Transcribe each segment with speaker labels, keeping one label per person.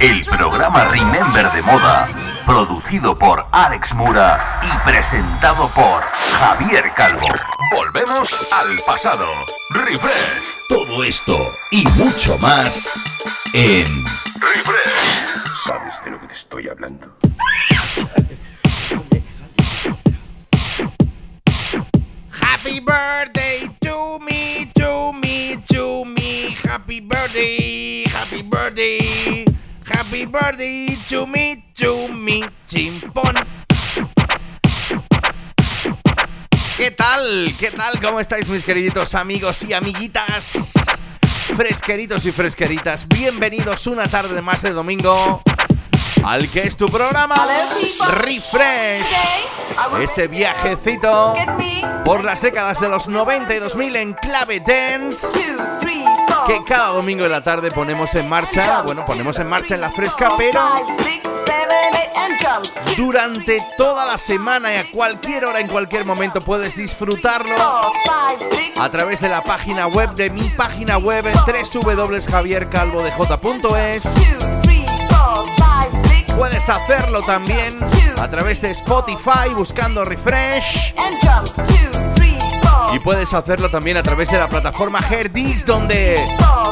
Speaker 1: El programa Remember de Moda producido por Alex Mura y presentado por Javier Calvo. Volvemos al pasado. Refresh.
Speaker 2: Todo esto y mucho más en
Speaker 1: Refresh.
Speaker 3: ¿Sabes de lo que te estoy hablando?
Speaker 4: Happy birthday to me, to me, to me. Happy birthday, happy birthday. Happy birthday to me, to me, chimpón. ¿Qué tal? ¿Qué tal? ¿Cómo estáis mis queriditos amigos y amiguitas? Fresqueritos y fresqueritas, bienvenidos una tarde más de domingo al que es tu programa Refresh. Ese viajecito por las décadas de los 90 y 2000 en clave dance que cada domingo de la tarde ponemos en marcha. Bueno, ponemos en marcha en la fresca, pero durante toda la semana y a cualquier hora, en cualquier momento puedes disfrutarlo a través de la página web de mi página web en www.javiercalvodej.es. Puedes hacerlo también a través de Spotify buscando Refresh. Y puedes hacerlo también a través de la plataforma Herdix, donde,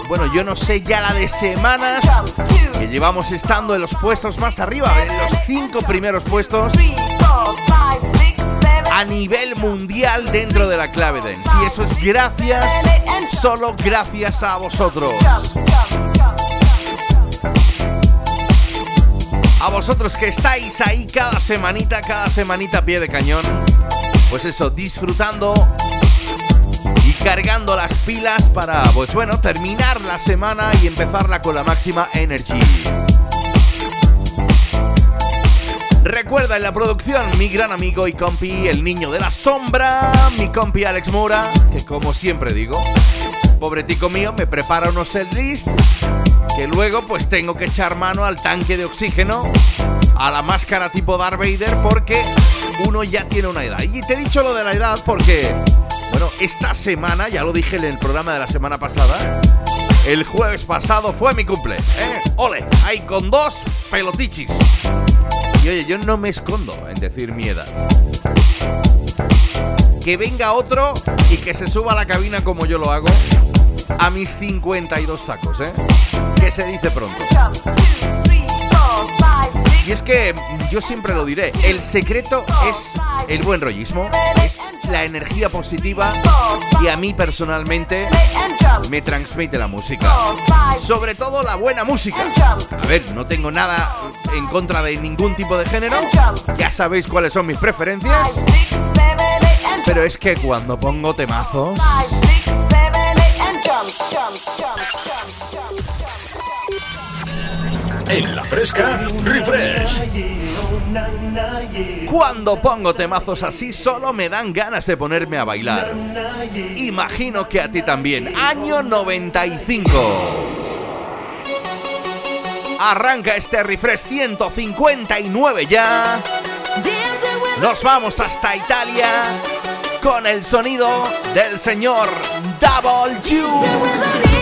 Speaker 4: bueno, yo no sé ya la de semanas que llevamos estando en los puestos más arriba, en los cinco primeros puestos a nivel mundial dentro de la clave dance. Y eso es gracias, solo gracias a vosotros. A vosotros que estáis ahí cada semanita, cada semanita a pie de cañón. Pues eso, disfrutando cargando las pilas para, pues bueno, terminar la semana y empezarla con la máxima energy. Recuerda en la producción mi gran amigo y compi, el niño de la sombra, mi compi Alex Mora, que como siempre digo, pobre tico mío, me prepara unos setlist que luego pues tengo que echar mano al tanque de oxígeno, a la máscara tipo Darth Vader, porque uno ya tiene una edad. Y te he dicho lo de la edad porque, bueno, esta semana, ya lo dije en el programa de la semana pasada, el jueves pasado fue mi cumple. ¿eh? Ole, ahí con dos pelotichis. Y oye, yo no me escondo en decir mi edad. Que venga otro y que se suba a la cabina como yo lo hago a mis 52 tacos, ¿eh? Que se dice pronto. Y es que yo siempre lo diré, el secreto es el buen rollismo, es la energía positiva y a mí personalmente me transmite la música. Sobre todo la buena música. A ver, no tengo nada en contra de ningún tipo de género, ya sabéis cuáles son mis preferencias, pero es que cuando pongo temazos...
Speaker 1: En la fresca, refresh.
Speaker 4: Cuando pongo temazos así solo me dan ganas de ponerme a bailar. Imagino que a ti también. Año 95. Arranca este refresh 159 ya. Nos vamos hasta Italia con el sonido del señor Double G.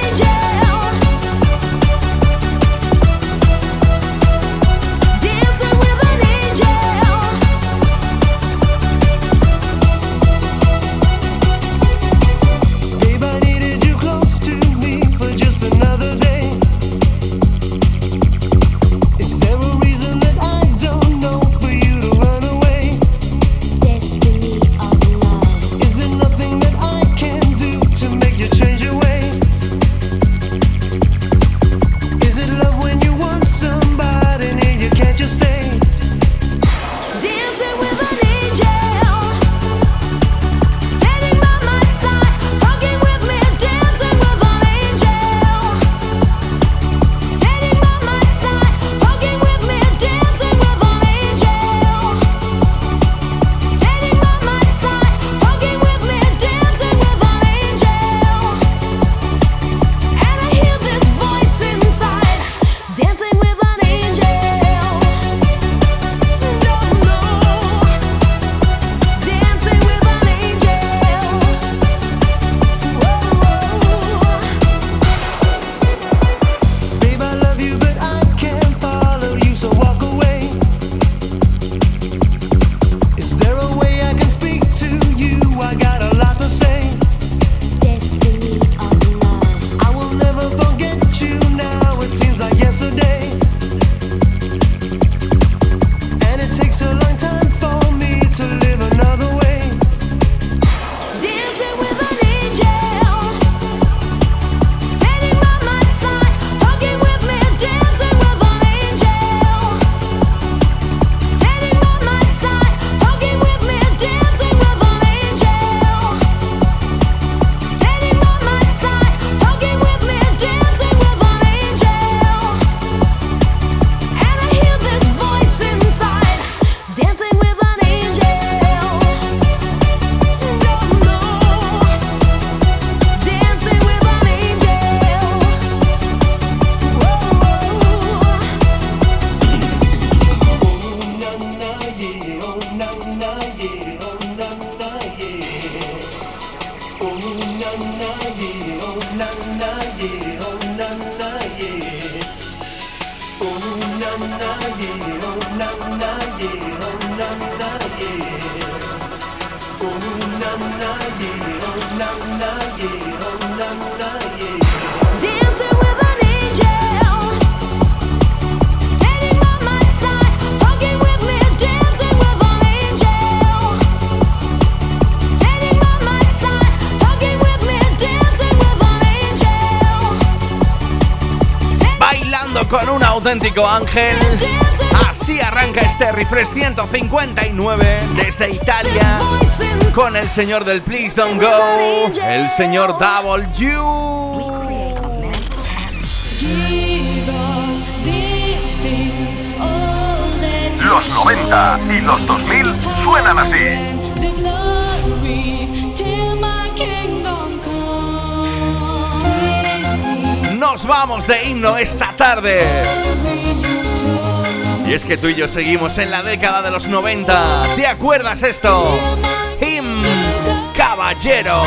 Speaker 4: auténtico ángel. Así arranca este refresh 159 desde Italia con el señor del Please Don't Go, el señor Double U.
Speaker 1: Los 90 y los 2000 suenan así.
Speaker 4: Nos vamos de himno esta tarde. Y es que tú y yo seguimos en la década de los 90. ¿Te acuerdas esto? Him Caballero.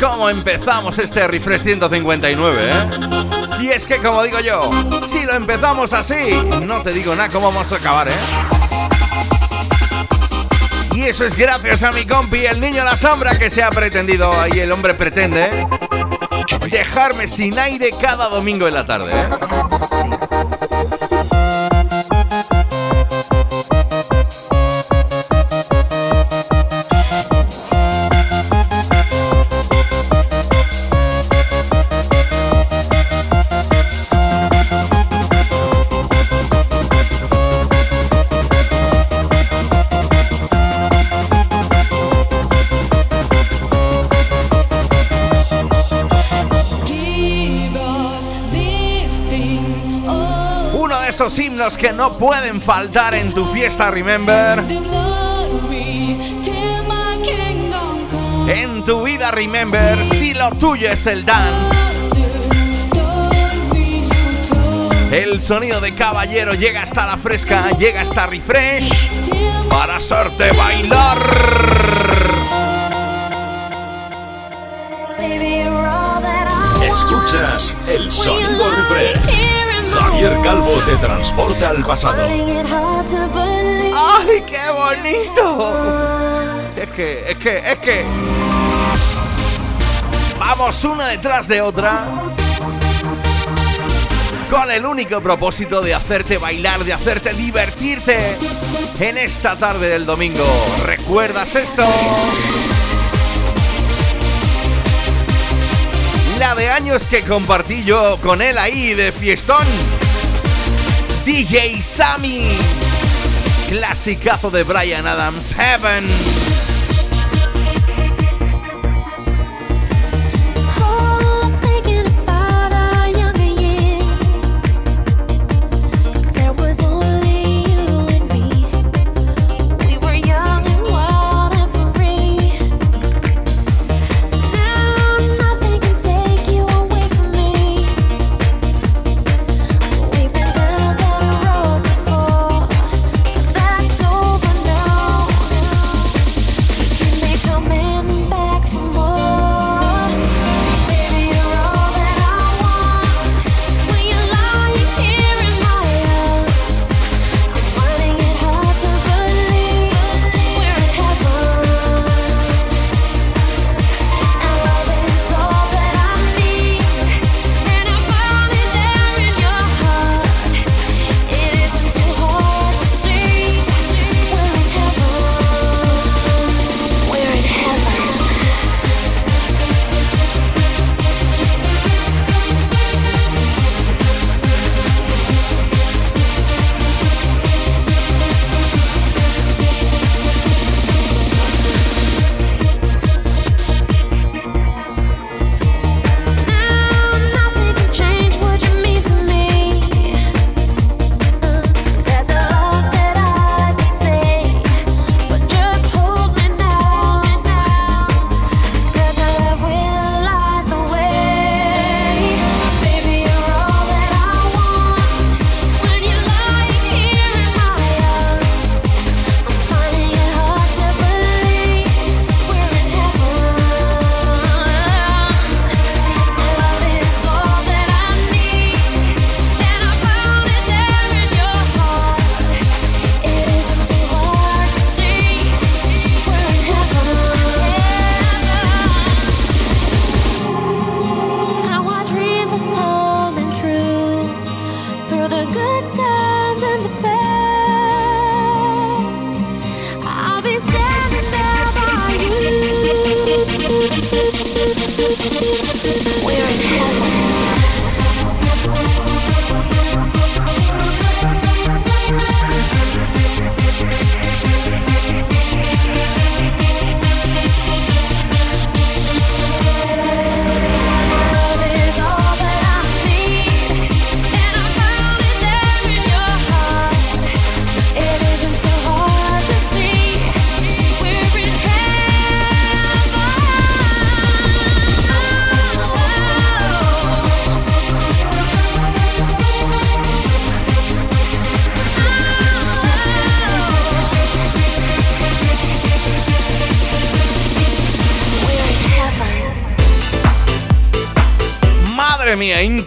Speaker 4: Cómo empezamos este refresh 159, ¿eh? Y es que, como digo yo, si lo empezamos así, no te digo nada cómo vamos a acabar, ¿eh? Y eso es gracias a mi compi, el niño la sombra, que se ha pretendido, y el hombre pretende, dejarme sin aire cada domingo en la tarde, ¿eh? Himnos que no pueden faltar en tu fiesta, remember. En tu vida, remember, si lo tuyo es el dance. El sonido de caballero llega hasta la fresca, llega hasta refresh para hacerte bailar.
Speaker 2: Escuchas el sonido refresh. Javier Calvo te transporta al pasado.
Speaker 4: ¡Ay, qué bonito! Es que, es que, es que... Vamos una detrás de otra. Con el único propósito de hacerte bailar, de hacerte divertirte en esta tarde del domingo. ¿Recuerdas esto? La de años que compartí yo con él ahí de fiestón. DJ Sammy. Clasicazo de Brian Adams, Heaven.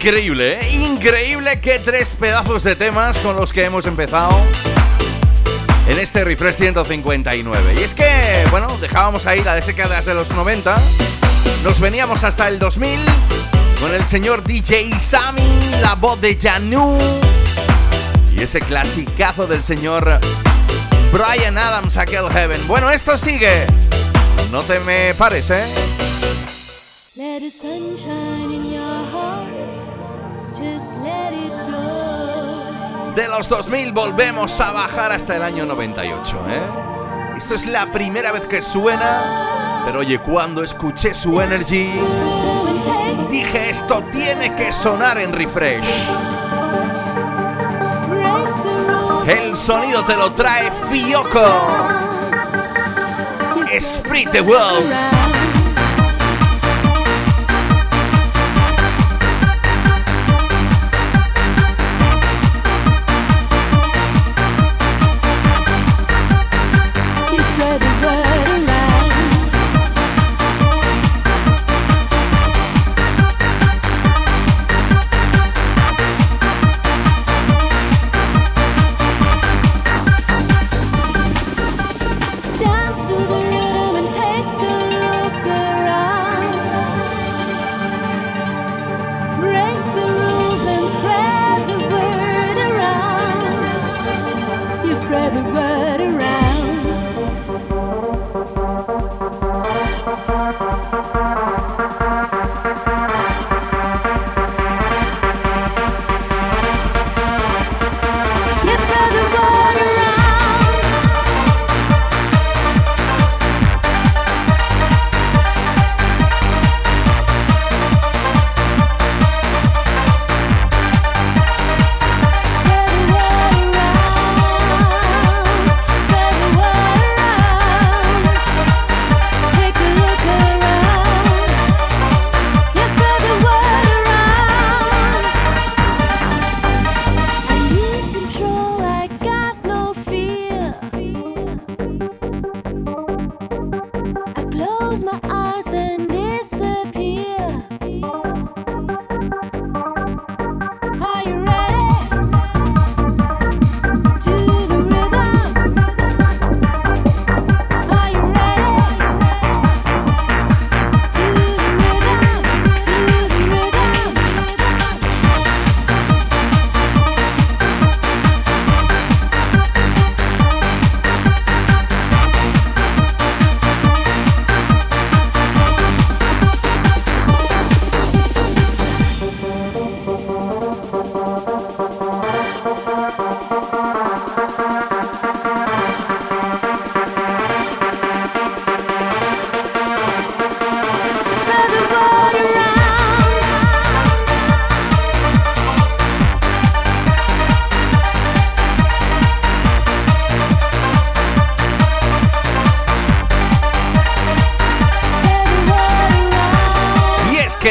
Speaker 4: Increíble, ¿eh? Increíble que tres pedazos de temas con los que hemos empezado en este Refresh 159. Y es que, bueno, dejábamos ahí la década de los 90, nos veníamos hasta el 2000 con el señor DJ Sammy, la voz de Janu y ese clasicazo del señor Brian Adams, aquel Heaven. Bueno, esto sigue. No te me pares, ¿eh? De los 2000 volvemos a bajar hasta el año 98, ¿eh? Esto es la primera vez que suena, pero oye, cuando escuché su energy, dije esto tiene que sonar en refresh. El sonido te lo trae Fioco. Sprit the World.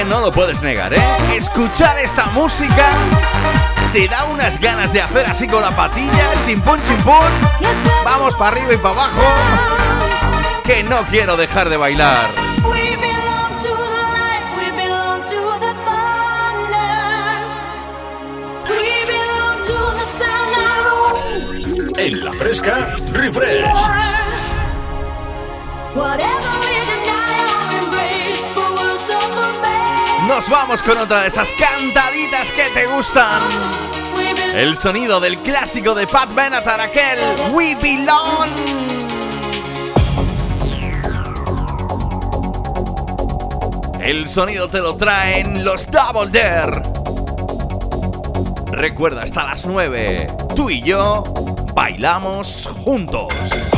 Speaker 4: Lo puedes negar, ¿eh? Escuchar esta música te da unas ganas de hacer así con la patilla, chimpún, chimpún. Vamos para arriba y para abajo. Que no quiero dejar de bailar.
Speaker 2: En la fresca, refresh.
Speaker 4: Nos vamos con otra de esas cantaditas que te gustan. El sonido del clásico de Pat Benatar, aquel We Belong. El sonido te lo traen los Double Dare. Recuerda, hasta las 9, tú y yo bailamos juntos.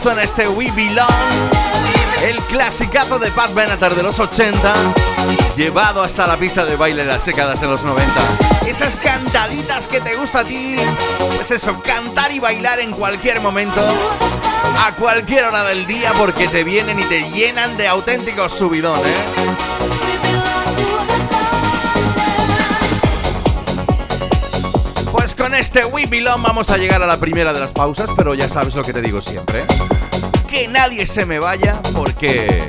Speaker 4: Suena este We Belong. El clasicazo de Pat Benatar de los 80, llevado hasta la pista de baile de las décadas de los 90. Estas cantaditas que te gusta a ti, pues eso, cantar y bailar en cualquier momento, a cualquier hora del día, porque te vienen y te llenan de auténticos subidones. ¿eh? con este We Belong vamos a llegar a la primera de las pausas, pero ya sabes lo que te digo siempre. Que nadie se me vaya porque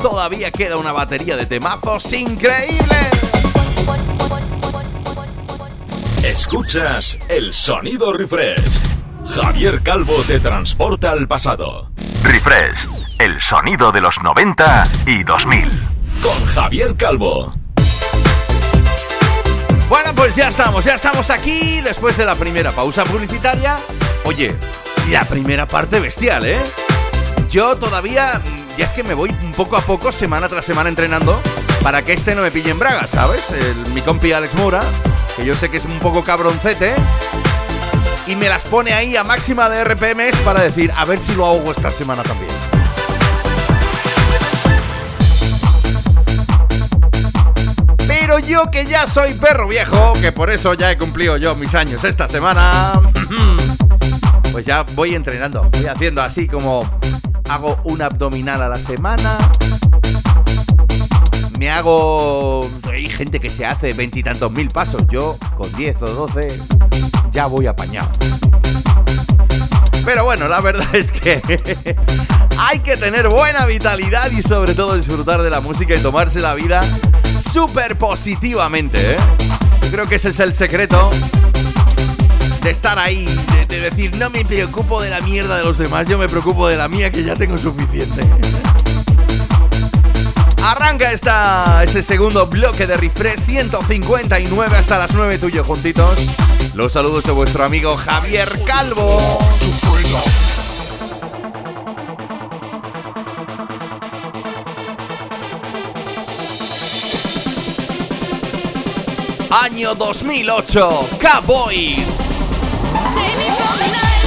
Speaker 4: todavía queda una batería de temazos increíbles.
Speaker 2: Escuchas el sonido refresh. Javier Calvo te transporta al pasado.
Speaker 1: Refresh, el sonido de los 90 y 2000.
Speaker 2: Con Javier Calvo.
Speaker 4: Bueno, pues ya estamos, ya estamos aquí después de la primera pausa publicitaria. Oye, la primera parte bestial, ¿eh? Yo todavía, ya es que me voy poco a poco, semana tras semana entrenando, para que este no me pille en braga, ¿sabes? mi compi Alex Mura, que yo sé que es un poco cabroncete, y me las pone ahí a máxima de RPMs para decir, a ver si lo hago esta semana también. yo que ya soy perro viejo, que por eso ya he cumplido yo mis años esta semana, pues ya voy entrenando, voy haciendo así como hago un abdominal a la semana. Me hago... Hay gente que se hace veintitantos mil pasos. Yo con 10 o 12 ya voy apañado. Pero bueno, la verdad es que hay que tener buena vitalidad y sobre todo disfrutar de la música y tomarse la vida súper positivamente, ¿eh? creo que ese es el secreto de estar ahí, de, decir, no me preocupo de la mierda de los demás, yo me preocupo de la mía que ya tengo suficiente. Arranca esta, este segundo bloque de refresh 159 hasta las 9 tuyo juntitos. Los saludos de vuestro amigo Javier Calvo. Año 2008, Cowboys. Save me from the night.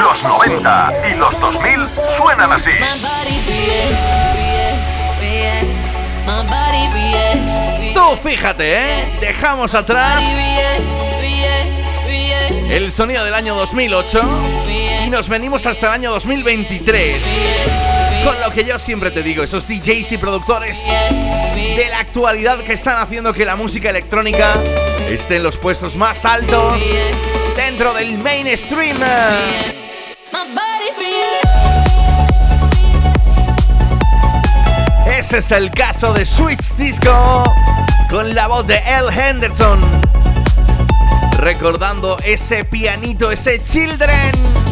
Speaker 1: Los 90 y los 2000 suenan así.
Speaker 4: Tú fíjate, ¿eh? Dejamos atrás el sonido del año 2008 y nos venimos hasta el año 2023. Con lo que yo siempre te digo, esos DJs y productores de la actualidad que están haciendo que la música electrónica esté en los puestos más altos dentro del mainstream. Ese es el caso de Switch Disco con la voz de El Henderson. Recordando ese pianito, ese Children.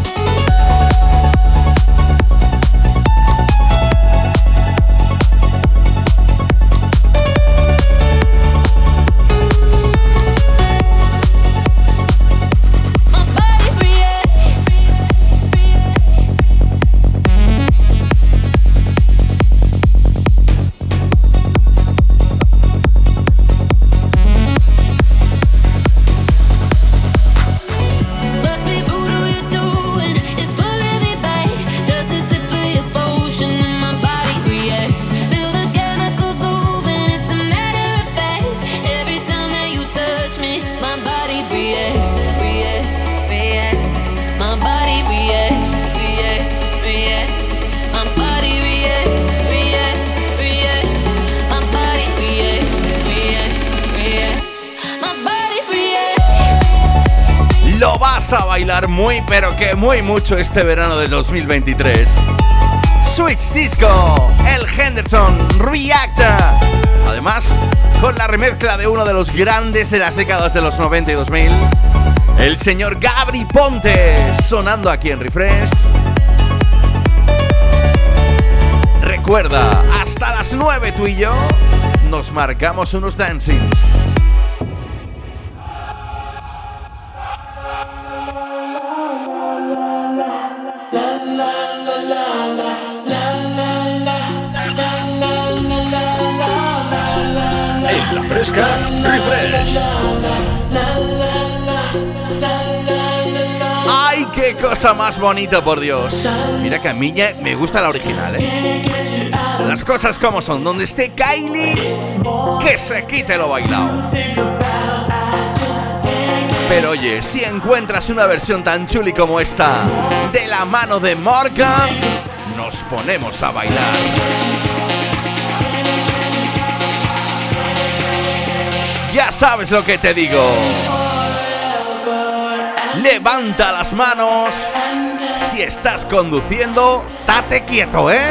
Speaker 4: Que muy mucho este verano de 2023. Switch Disco, el Henderson Reacta. Además, con la remezcla de uno de los grandes de las décadas de los 90 y 2000, el señor Gabri Ponte, sonando aquí en Refresh. Recuerda, hasta las 9 tú y yo nos marcamos unos dancings. Cosa más bonita, por Dios! Mira que a mí me gusta la original, ¿eh? Las cosas como son. Donde esté Kylie, que se quite lo bailado. Pero oye, si encuentras una versión tan chuli como esta, de la mano de Morgan, nos ponemos a bailar. Ya sabes lo que te digo. Levanta las manos. Si estás conduciendo, date quieto, ¿eh?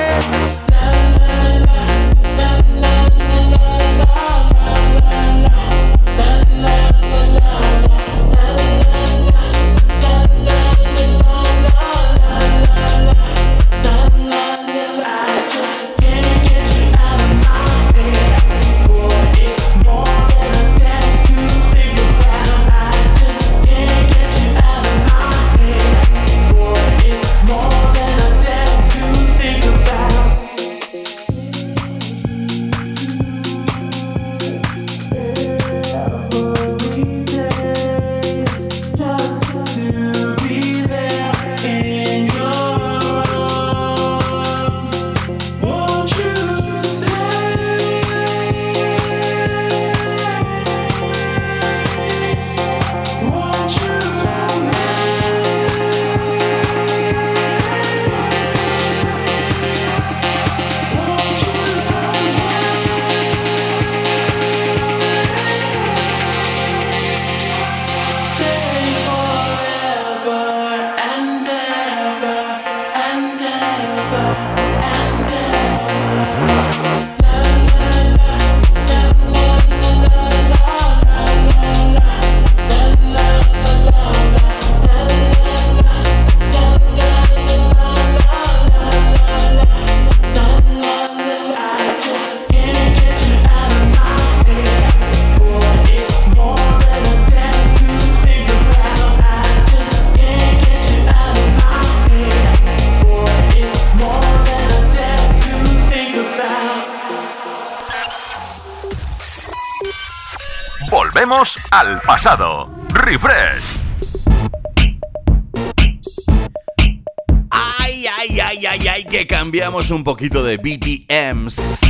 Speaker 4: cambiamos un poquito de BPMs.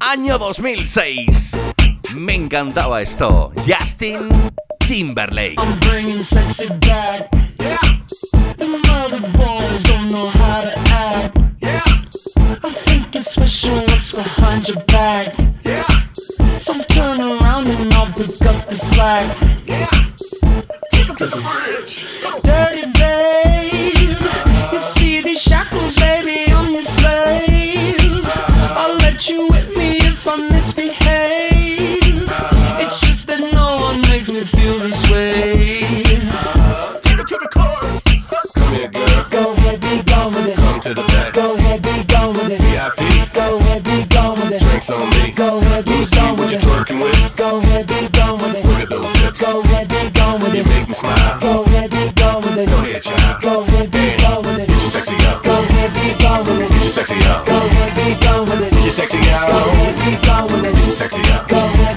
Speaker 4: Año 2006. Me encantaba esto. Justin Timberlake.
Speaker 5: sexy
Speaker 3: Get your sexy out.
Speaker 5: Go with it.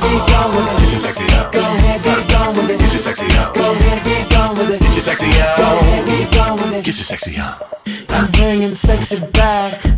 Speaker 3: Get your sexy out.
Speaker 5: Go with it.
Speaker 3: Get your sexy out.
Speaker 5: Go with it.
Speaker 3: Get your sexy out.
Speaker 5: Go with it.
Speaker 3: Get your sexy out.
Speaker 5: I'm bringing sexy back.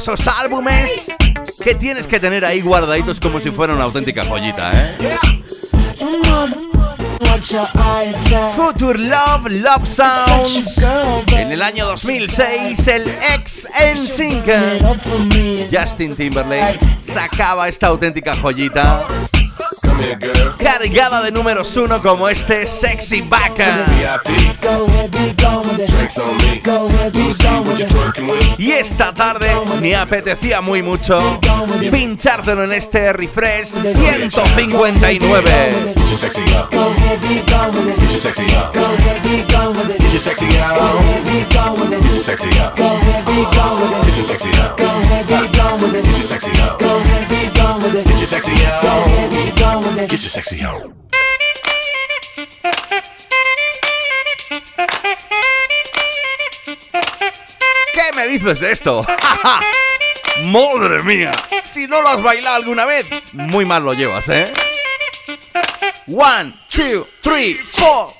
Speaker 4: esos álbumes que tienes que tener ahí guardaditos como si fuera una auténtica joyita, ¿eh? Future Love, Love Sounds. En el año 2006, el ex NSYNC, Justin Timberlake, sacaba esta auténtica joyita Cargada de números uno como este Sexy
Speaker 3: Vaca.
Speaker 4: Y esta tarde me apetecía muy mucho pinchártelo en este refresh 159.
Speaker 3: Get your sexy
Speaker 5: out.
Speaker 3: Get your sexy on.
Speaker 4: ¿Qué me dices de esto? ¡Madre mía! Si no lo has bailado alguna vez, muy mal lo llevas, ¿eh? One, two, three, four.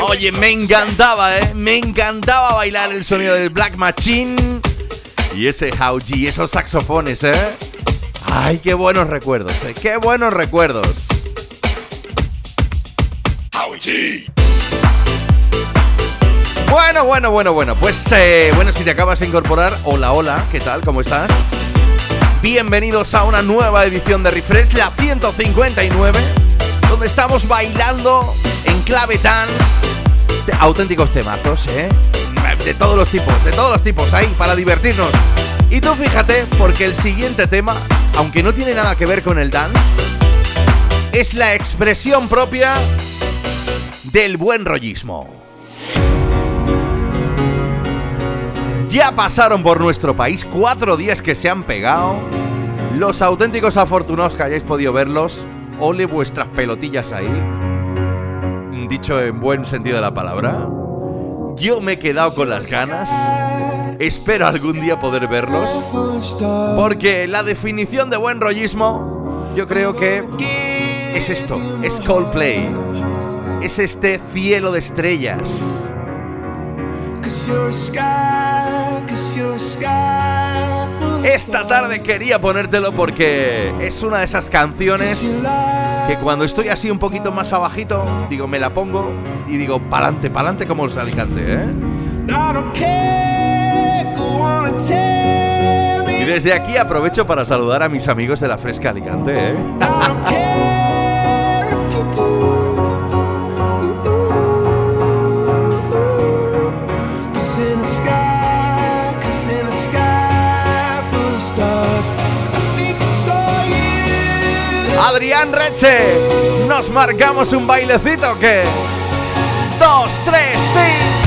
Speaker 4: Oye, me encantaba, ¿eh? Me encantaba bailar el sonido del Black Machine y ese How G, esos saxofones, ¿eh? Ay, qué buenos recuerdos, ¿eh? Qué buenos recuerdos. Bueno, bueno, bueno, bueno. Pues, eh, bueno, si te acabas de incorporar, hola, hola, ¿qué tal? ¿Cómo estás? Bienvenidos a una nueva edición de Refresh, la 159, donde estamos bailando en clave dance auténticos temazos, ¿eh? De todos los tipos, de todos los tipos, ahí, para divertirnos. Y tú fíjate, porque el siguiente tema, aunque no tiene nada que ver con el dance, es la expresión propia del buen rollismo. Ya pasaron por nuestro país cuatro días que se han pegado. Los auténticos afortunados que hayáis podido verlos, ole vuestras pelotillas ahí dicho en buen sentido de la palabra. Yo me he quedado con las ganas. Espero algún día poder verlos. Porque la definición de buen rollismo, yo creo que es esto, es Coldplay. Es este cielo de estrellas. Esta tarde quería ponértelo porque es una de esas canciones que cuando estoy así un poquito más abajito, digo, me la pongo y digo, pa'lante, pa'lante como los alicantes, ¿eh? Y desde aquí aprovecho para saludar a mis amigos de la Fresca Alicante, ¿eh? Adrián Reche. ¿Nos marcamos un bailecito que? Dos, tres, sí.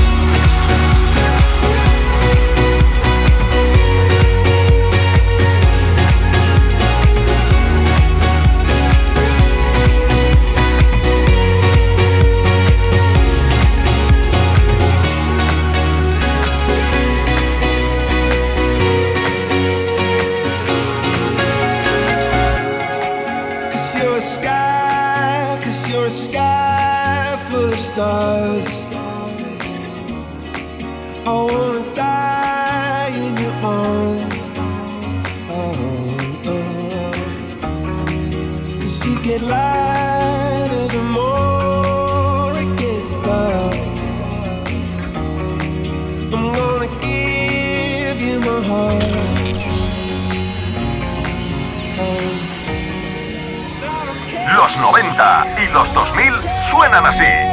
Speaker 6: 90 y los 2000 suenan así.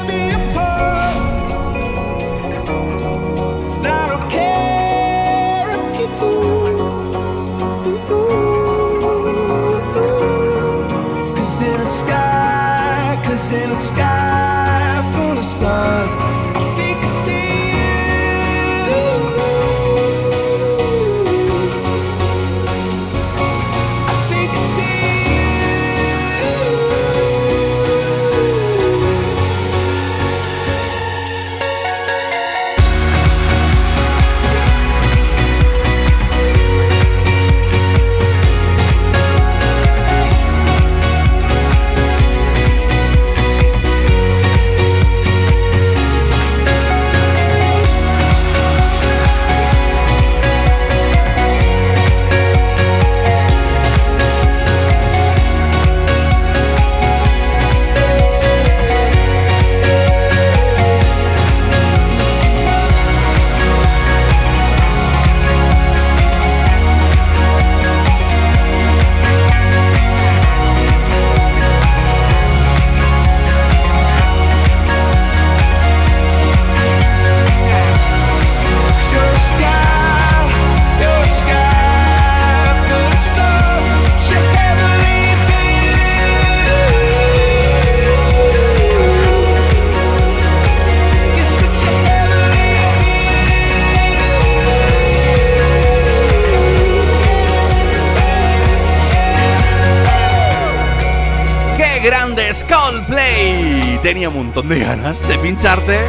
Speaker 4: De ganas de pincharte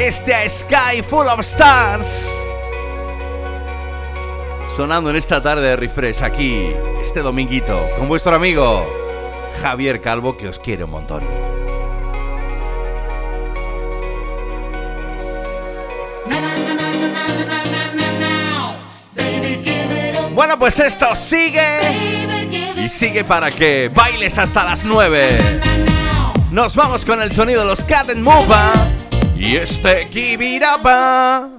Speaker 4: este Sky Full of Stars. Sonando en esta tarde de refresh aquí, este dominguito, con vuestro amigo Javier Calvo, que os quiere un montón. Bueno, pues esto sigue y sigue para que bailes hasta las 9. Nos vamos con el sonido de los Cat and Mova y este Kibirapa.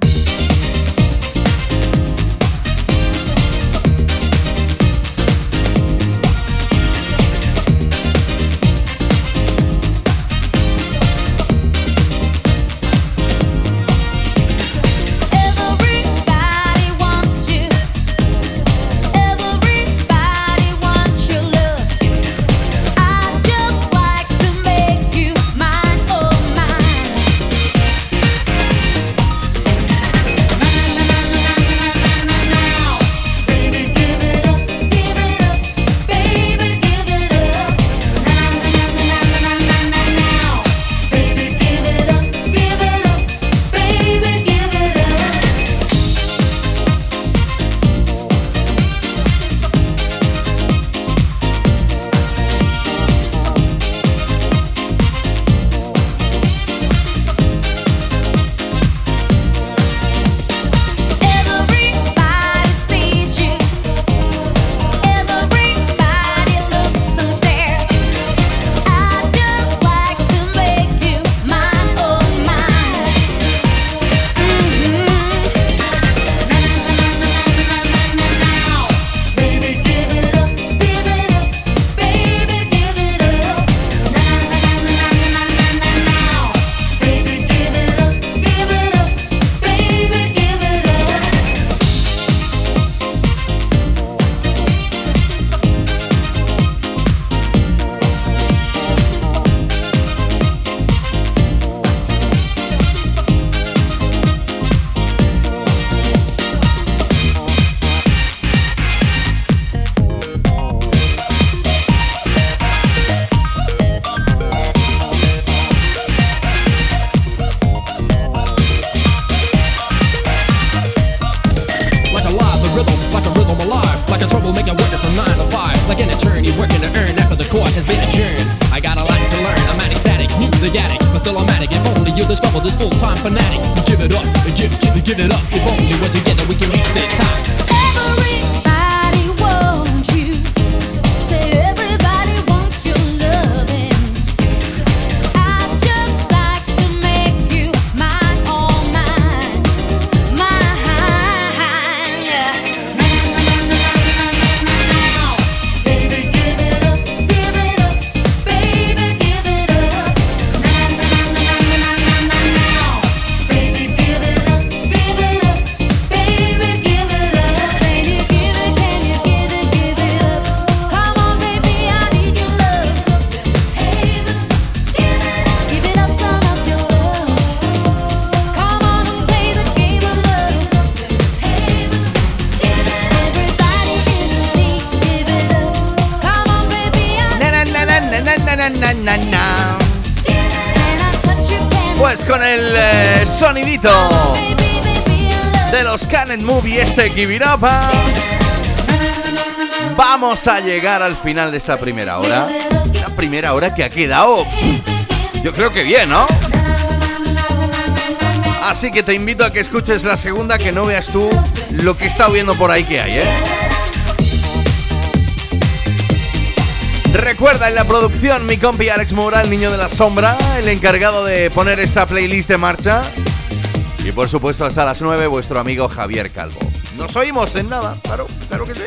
Speaker 4: Este. Vamos a llegar al final de esta primera hora. La primera hora que ha quedado. Yo creo que bien, ¿no? Así que te invito a que escuches la segunda, que no veas tú lo que está viendo por ahí que hay, ¿eh? Recuerda en la producción mi compi Alex Moura, el niño de la sombra, el encargado de poner esta playlist de marcha. Y por supuesto hasta las 9 vuestro amigo Javier Calvo. Nos oímos en nada, claro, claro que sí.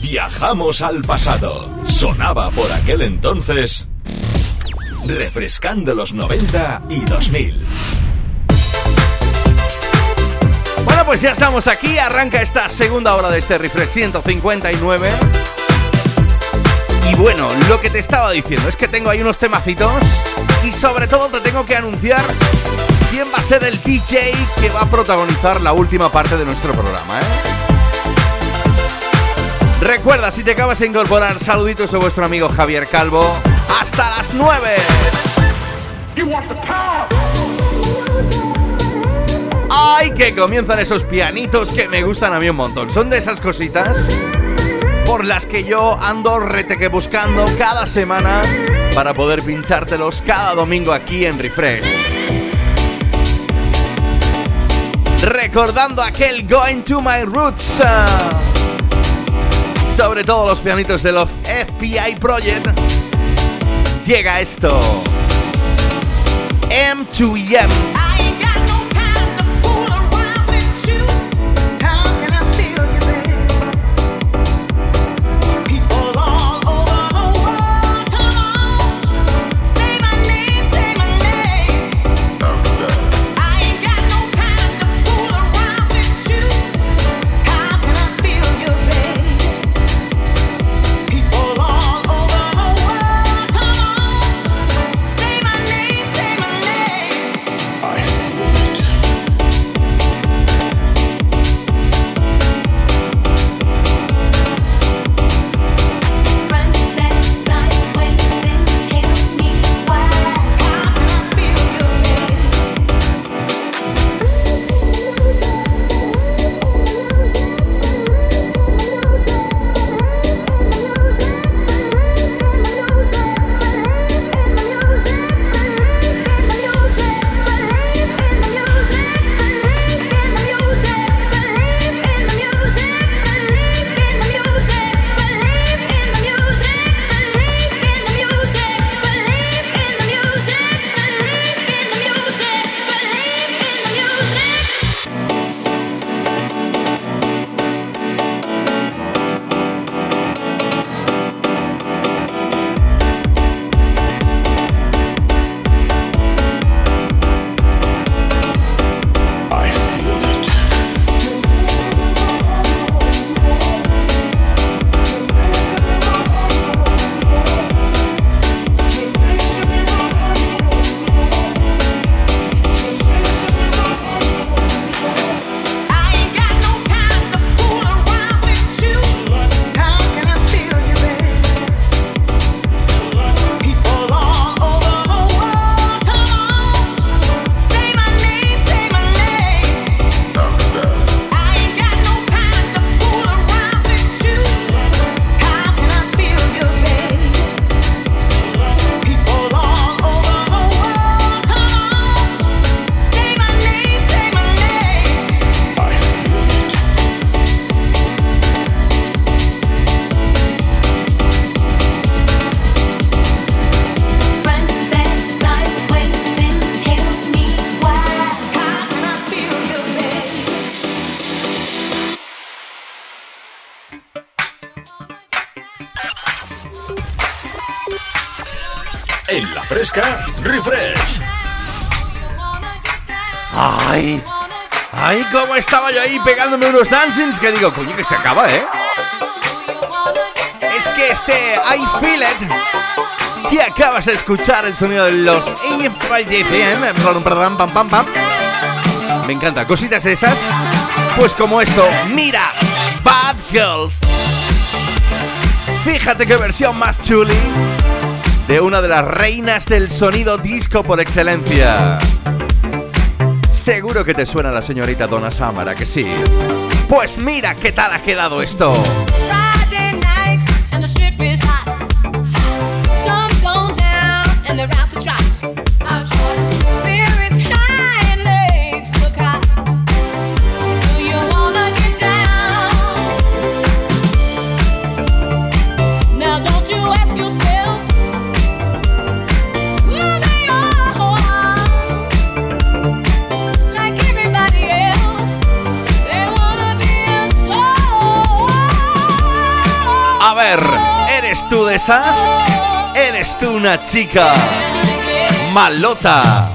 Speaker 2: Viajamos al pasado. Sonaba por aquel entonces refrescando los 90 y 2000.
Speaker 4: Bueno, pues ya estamos aquí, arranca esta segunda hora de este refresh 159. Y bueno, lo que te estaba diciendo es que tengo ahí unos temacitos y sobre todo te tengo que anunciar quién va a ser el DJ que va a protagonizar la última parte de nuestro programa, ¿eh? Recuerda, si te acabas de incorporar, saluditos a vuestro amigo Javier Calvo. Hasta las 9. ¡Ay, que comienzan esos pianitos que me gustan a mí un montón! Son de esas cositas por las que yo ando reteque buscando cada semana para poder pinchártelos cada domingo aquí en Refresh. Recordando aquel Going to My Roots. Sobre todo los pianitos de los FBI Project. Llega esto. M2M.
Speaker 2: Refresh.
Speaker 4: ¡Ay! ¡Ay, cómo estaba yo ahí pegándome unos dancings! Que digo, coño, que se acaba, ¿eh? Es que este I Feel It, que acabas de escuchar el sonido de los AM5FM, pam, pam, pam. Me encanta, cositas esas. Pues como esto, mira, Bad Girls. Fíjate qué versión más chuli de una de las reinas del sonido disco por excelencia. Seguro que te suena la señorita Donna Summer, que sí? Pues mira qué tal ha quedado esto. ¿Eres tú una chica malota?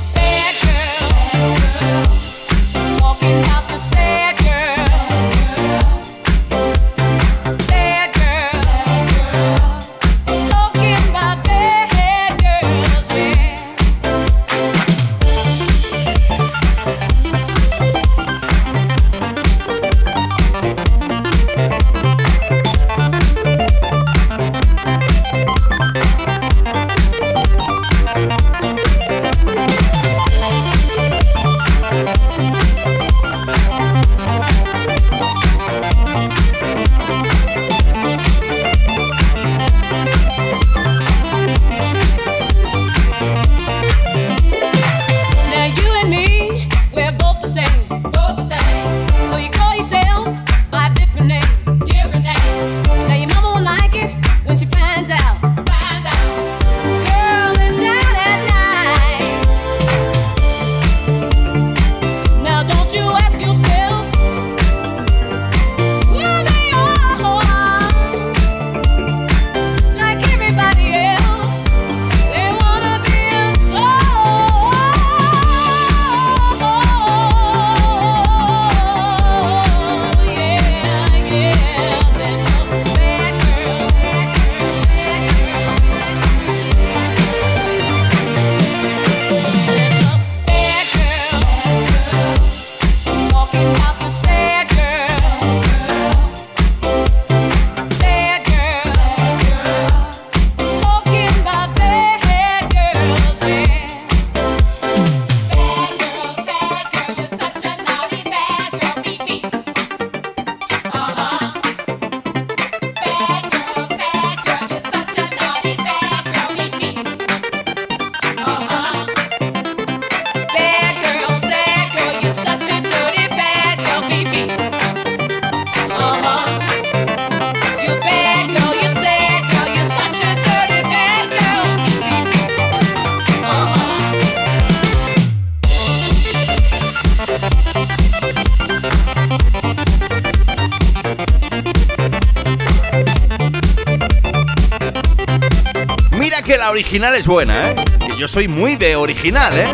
Speaker 7: Original es buena, ¿eh? yo soy muy de original, ¿eh?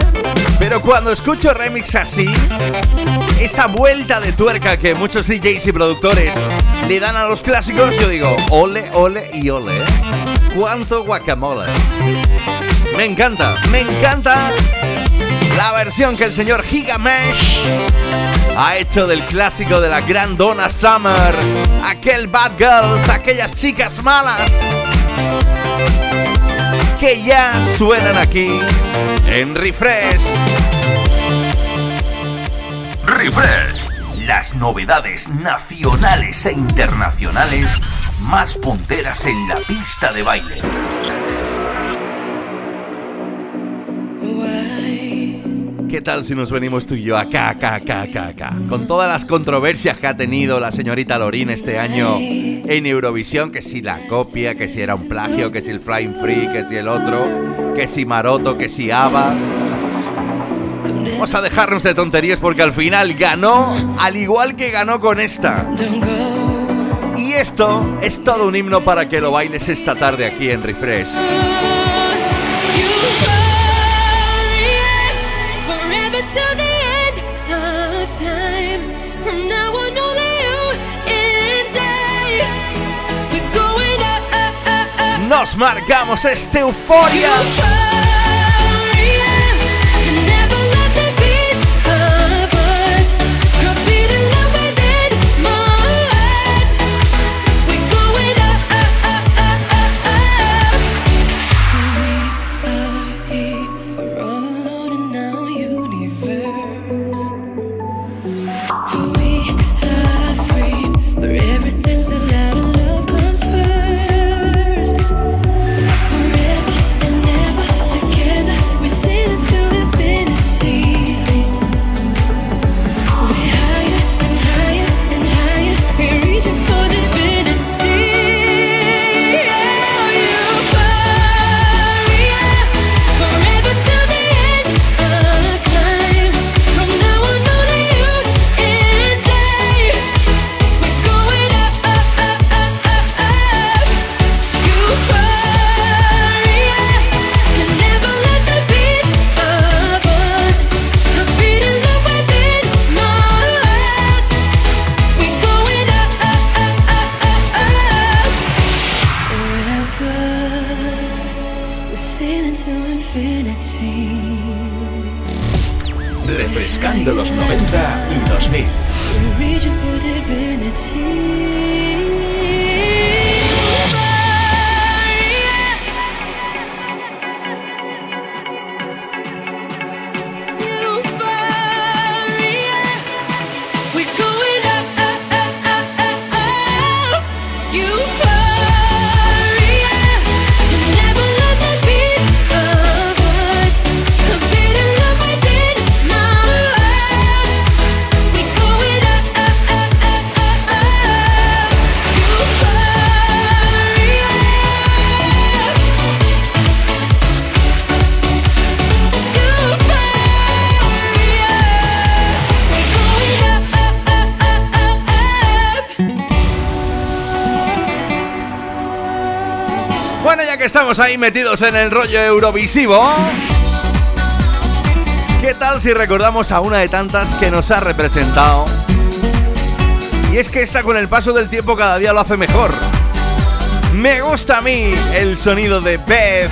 Speaker 7: Pero cuando escucho remix así, esa vuelta de tuerca que muchos DJs y productores le dan a los clásicos, yo digo, ole, ole y ole, ¿eh? ¡Cuánto guacamole! Me encanta, me encanta la versión que el señor Gigamesh ha hecho del clásico de la gran Donna Summer, aquel Bad Girls, aquellas chicas malas que ya suenan aquí en Refresh.
Speaker 1: Refresh, las novedades nacionales e internacionales más punteras en la pista de baile.
Speaker 7: ¿Qué tal si nos venimos tú y yo acá, acá, acá, acá, acá? Con todas las controversias que ha tenido la señorita Lorín este año en Eurovisión, que si la copia, que si era un plagio, que si el Flying Free, que si el otro, que si Maroto, que si Ava. Vamos a dejarnos de tonterías porque al final ganó, al igual que ganó con esta. Y esto es todo un himno para que lo bailes esta tarde aquí en Refresh. Nos marcamos esta euforia. Estamos ahí metidos en el rollo eurovisivo. ¿Qué tal si recordamos a una de tantas que nos ha representado? Y es que esta con el paso del tiempo cada día lo hace mejor. Me gusta a mí el sonido de Beth.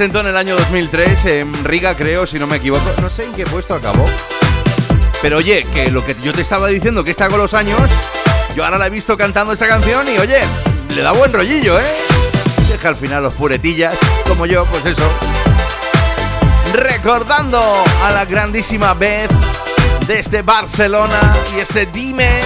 Speaker 4: Nos representó en el año 2003 en Riga, creo, si no me equivoco. No sé en qué puesto acabó. Pero oye, que lo que yo te estaba diciendo, que está con los años, yo ahora la he visto cantando esa canción y oye, le da buen rollillo, ¿eh? Deja al final los puretillas, como yo, pues eso. Recordando a la grandísima Beth desde Barcelona y ese dime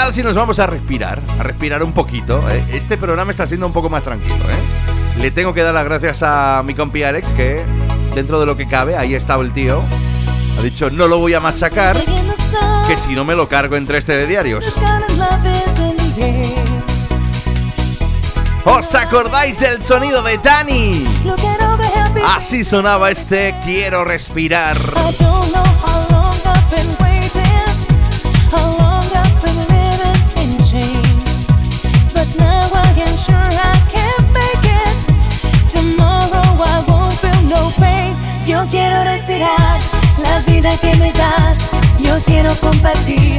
Speaker 4: tal si nos vamos a respirar? A respirar un poquito. ¿eh? Este programa está siendo un poco más tranquilo. ¿eh? Le tengo que dar las gracias a mi compi Alex, que dentro de lo que cabe, ahí estaba el tío. Ha dicho, no lo voy a machacar, que si no me lo cargo en tres telediarios. ¿Os acordáis del sonido de Dani? Así sonaba este Quiero respirar.
Speaker 8: Que me das. Yo quiero compartir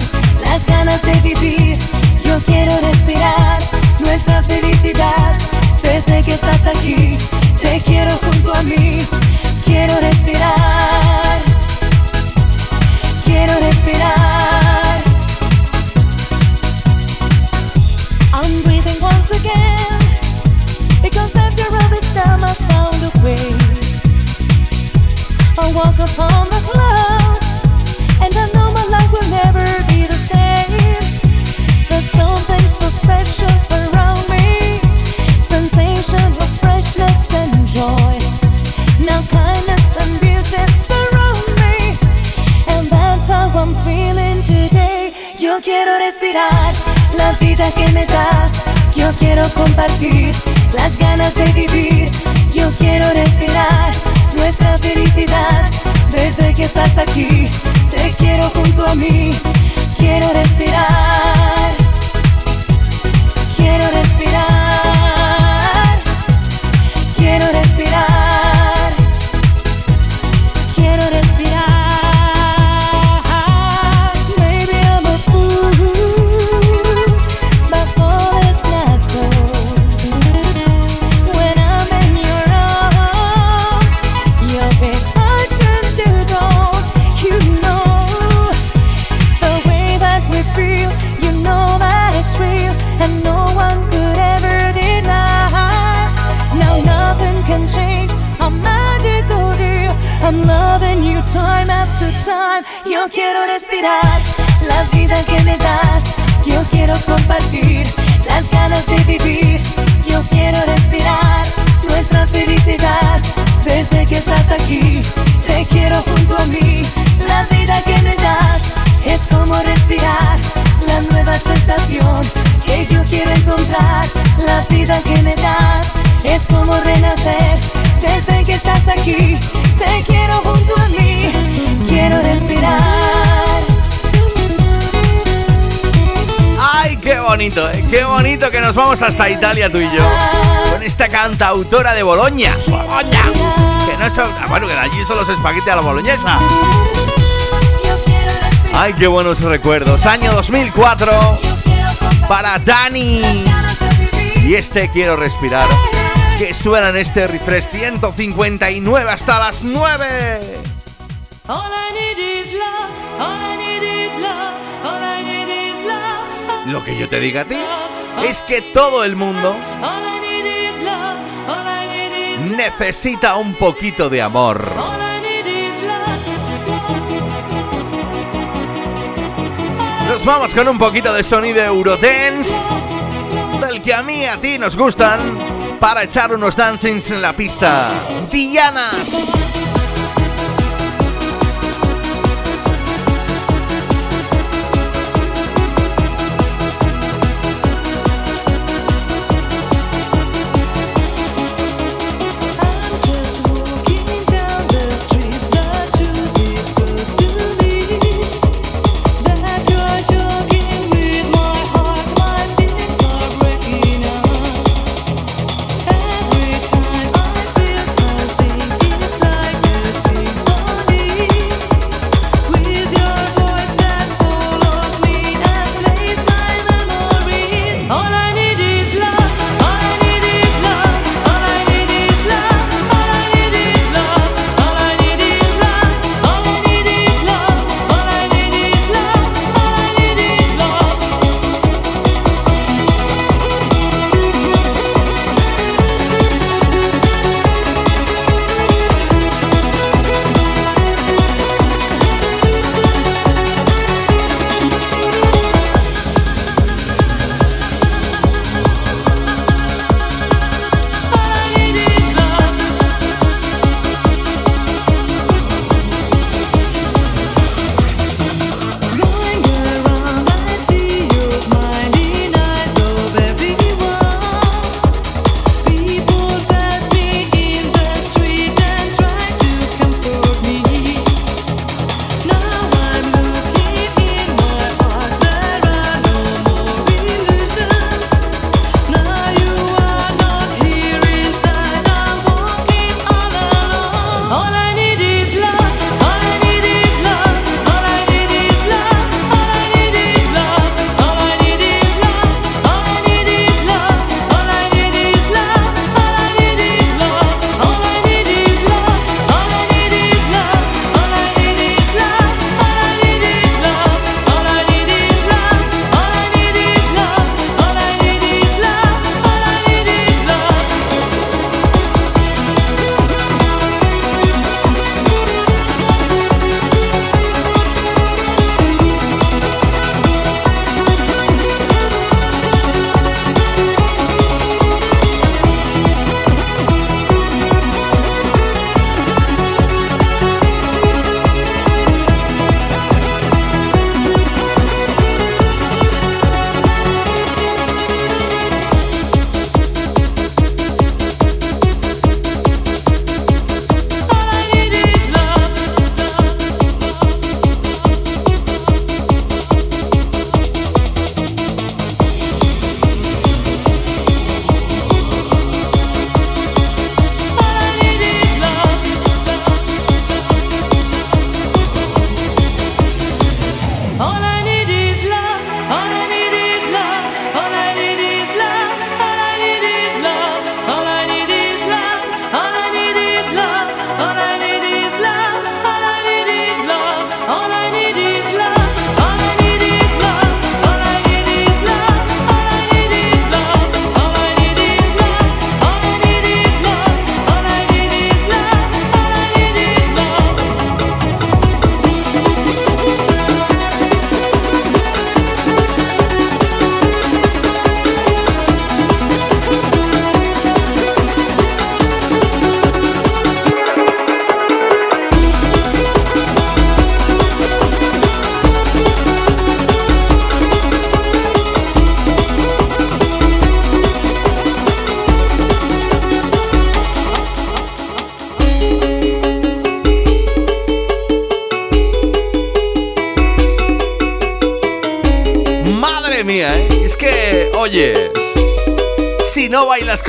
Speaker 4: hasta Italia tú y yo. Con esta cantautora de Boloña. ¡Boloña! Que no es... Ah, bueno, que allí son los espaguetis a la boloñesa. Ay, qué buenos recuerdos. Año 2004 para Dani. Y este quiero respirar. Que suena en este refresh 159 hasta las 9. Lo que yo te diga a ti es que todo el mundo necesita un poquito de amor. Nos vamos con un poquito de sonido Eurodance, del que a mí a ti nos gustan, para echar unos dancings en la pista. Diana.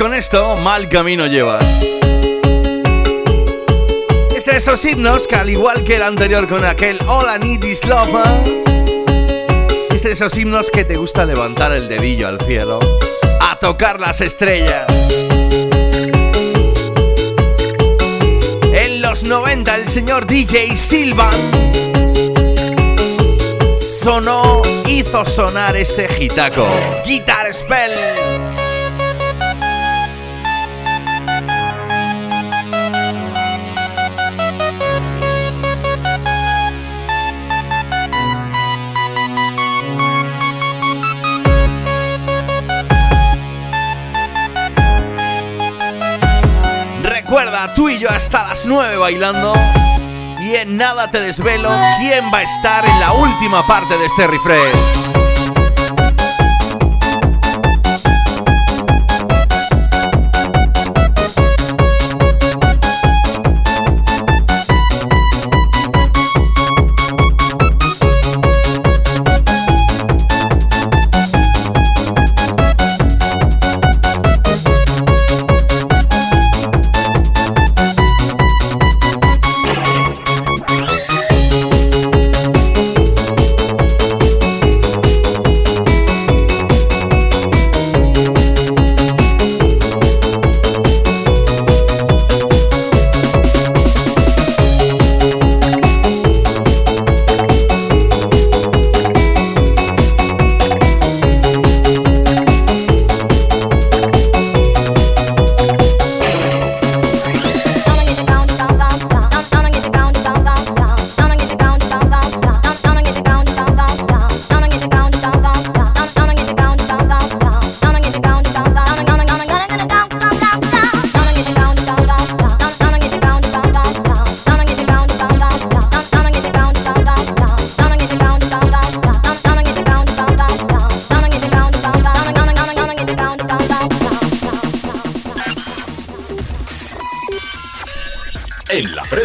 Speaker 4: Con esto, mal camino llevas. Es de esos himnos que al igual que el anterior con aquel All I Need Is Love, ¿eh? es de esos himnos que te gusta levantar el dedillo al cielo, a tocar las estrellas. En los 90 el señor DJ Silvan sonó, hizo sonar este gitaco. Guitar Spell. Yo hasta las 9 bailando. Y en nada te desvelo quién va a estar en la última parte de este refresh.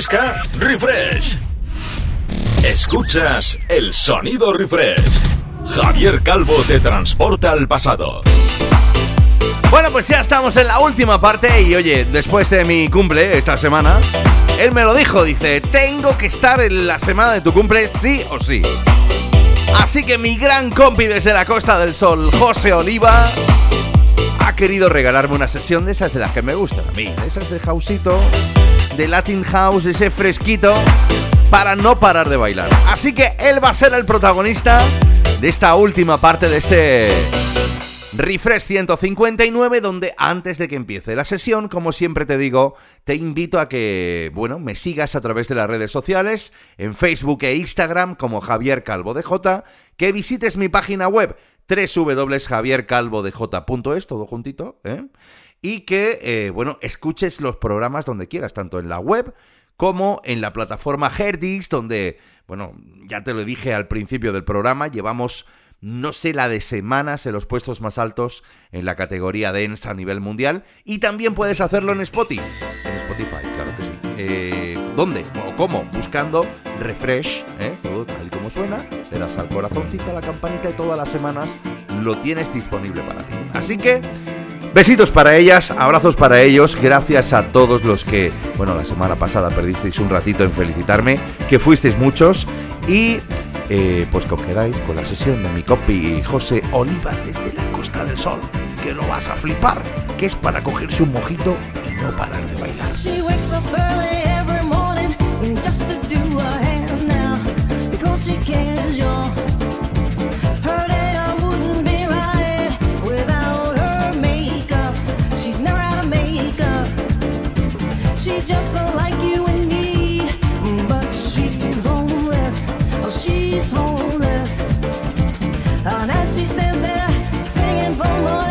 Speaker 2: Refresh. Escuchas el sonido Refresh. Javier Calvo te transporta al pasado.
Speaker 4: Bueno, pues ya estamos en la última parte y oye, después de mi cumple esta semana, él me lo dijo, dice, tengo que estar en la semana de tu cumple sí o sí. Así que mi gran compi desde la Costa del Sol, José Oliva, ha querido regalarme una sesión de esas de las que me gustan a mí, esas de Jausito de Latin House, ese fresquito, para no parar de bailar. Así que él va a ser el protagonista de esta última parte de este Refresh 159, donde antes de que empiece la sesión, como siempre te digo, te invito a que, bueno, me sigas a través de las redes sociales, en Facebook e Instagram como Javier Calvo de J, que visites mi página web www.javiercalvodej.es, todo juntito, ¿eh? Y que, eh, bueno, escuches los programas donde quieras, tanto en la web como en la plataforma Herdix, donde, bueno, ya te lo dije al principio del programa, llevamos no sé la de semanas en los puestos más altos en la categoría Dance a nivel mundial y también puedes hacerlo en Spotify. En Spotify, claro que sí. Eh, ¿Dónde? ¿O cómo? Buscando Refresh, ¿eh? todo tal y como suena, le das al corazoncito a la campanita y todas las semanas lo tienes disponible para ti. Así que Besitos para ellas, abrazos para ellos, gracias a todos los que, bueno, la semana pasada perdisteis un ratito en felicitarme, que fuisteis muchos y eh, pues cogeráis con la sesión de mi copy José Oliva desde la Costa del Sol, que lo vas a flipar, que es para cogerse un mojito y no parar de bailar. and she stands there singing for more.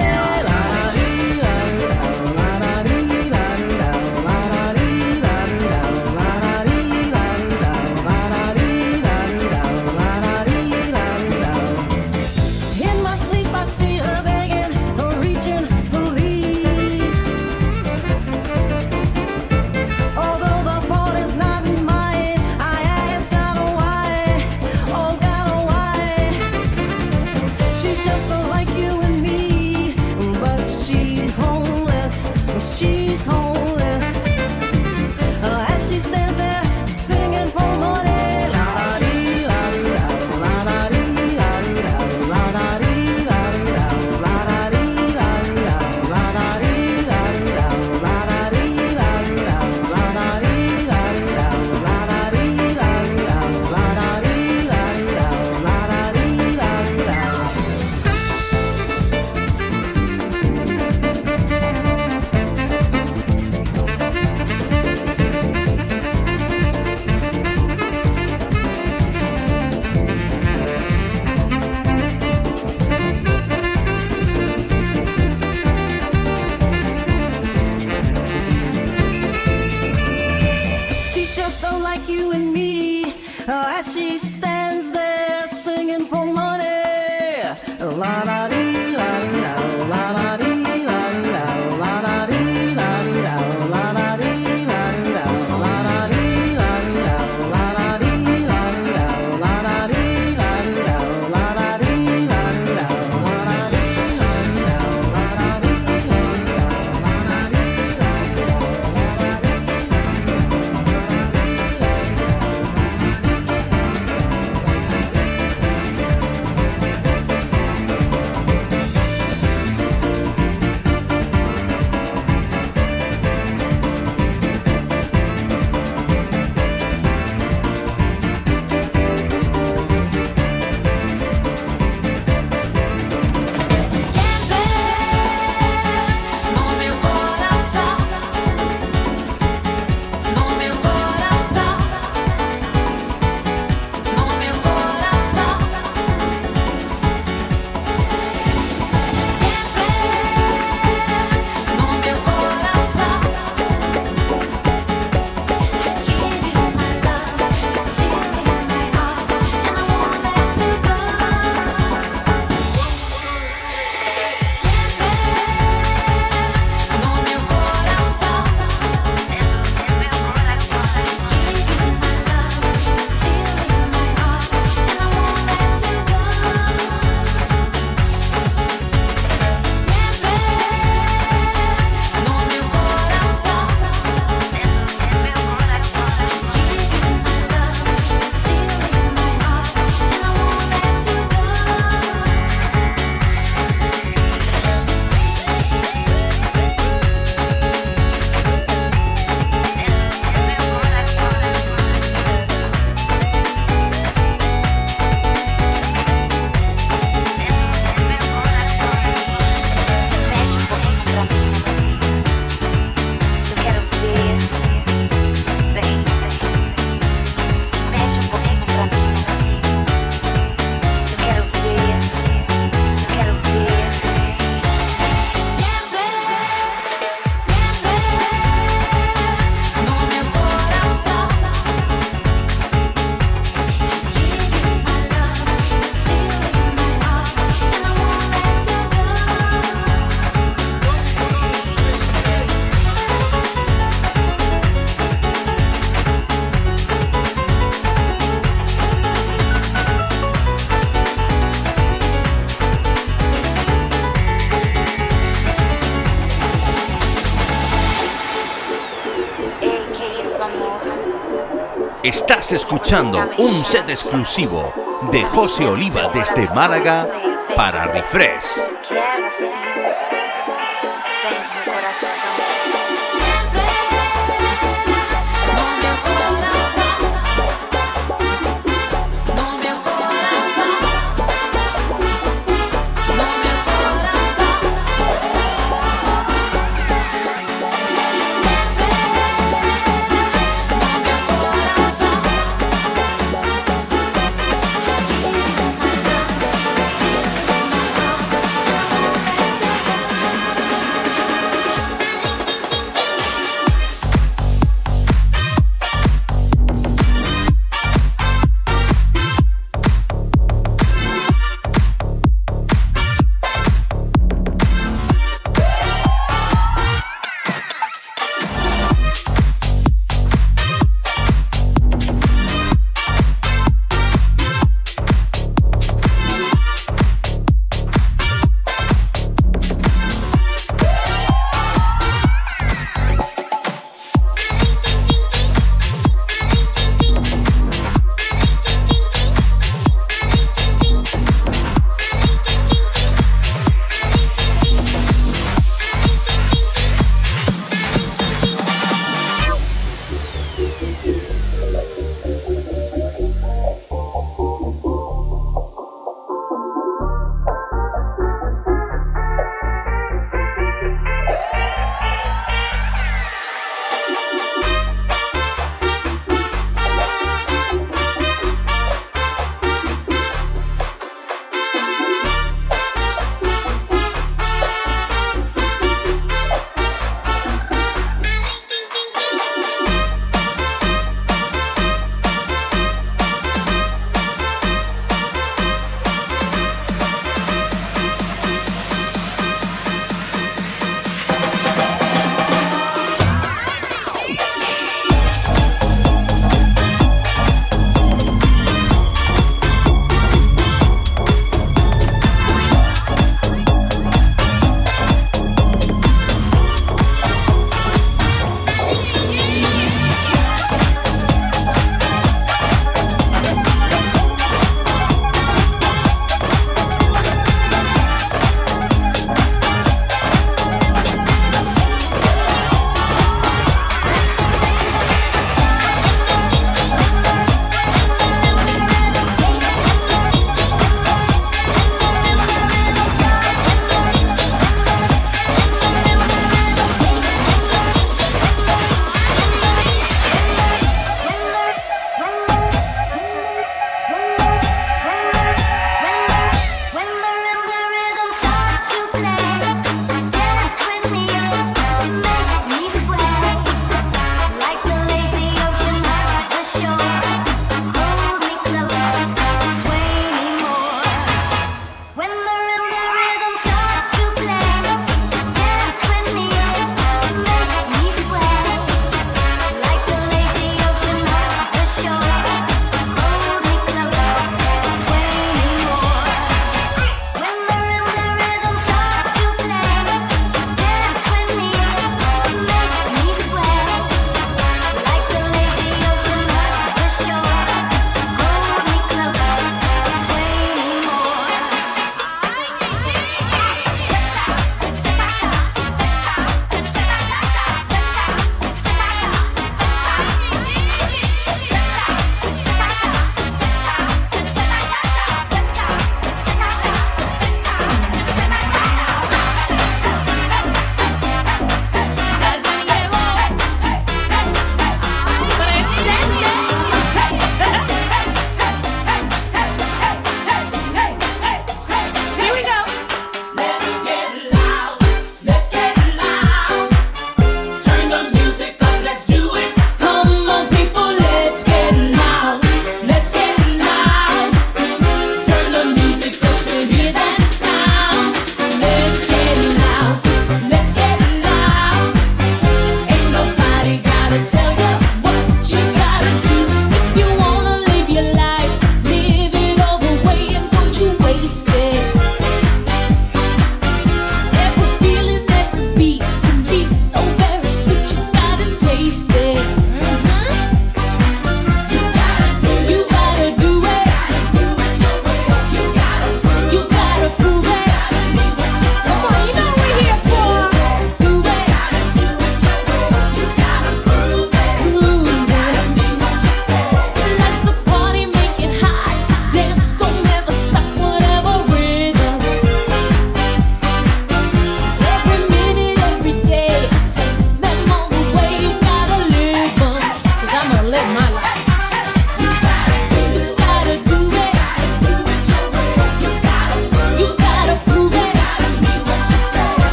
Speaker 7: Estás escuchando un set exclusivo de José Oliva desde Málaga para Refresh.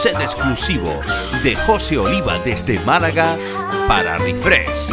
Speaker 7: Set exclusivo de José Oliva desde Málaga para Refresh.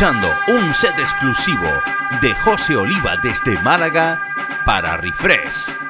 Speaker 9: Escuchando un set exclusivo de José Oliva desde Málaga para Refresh.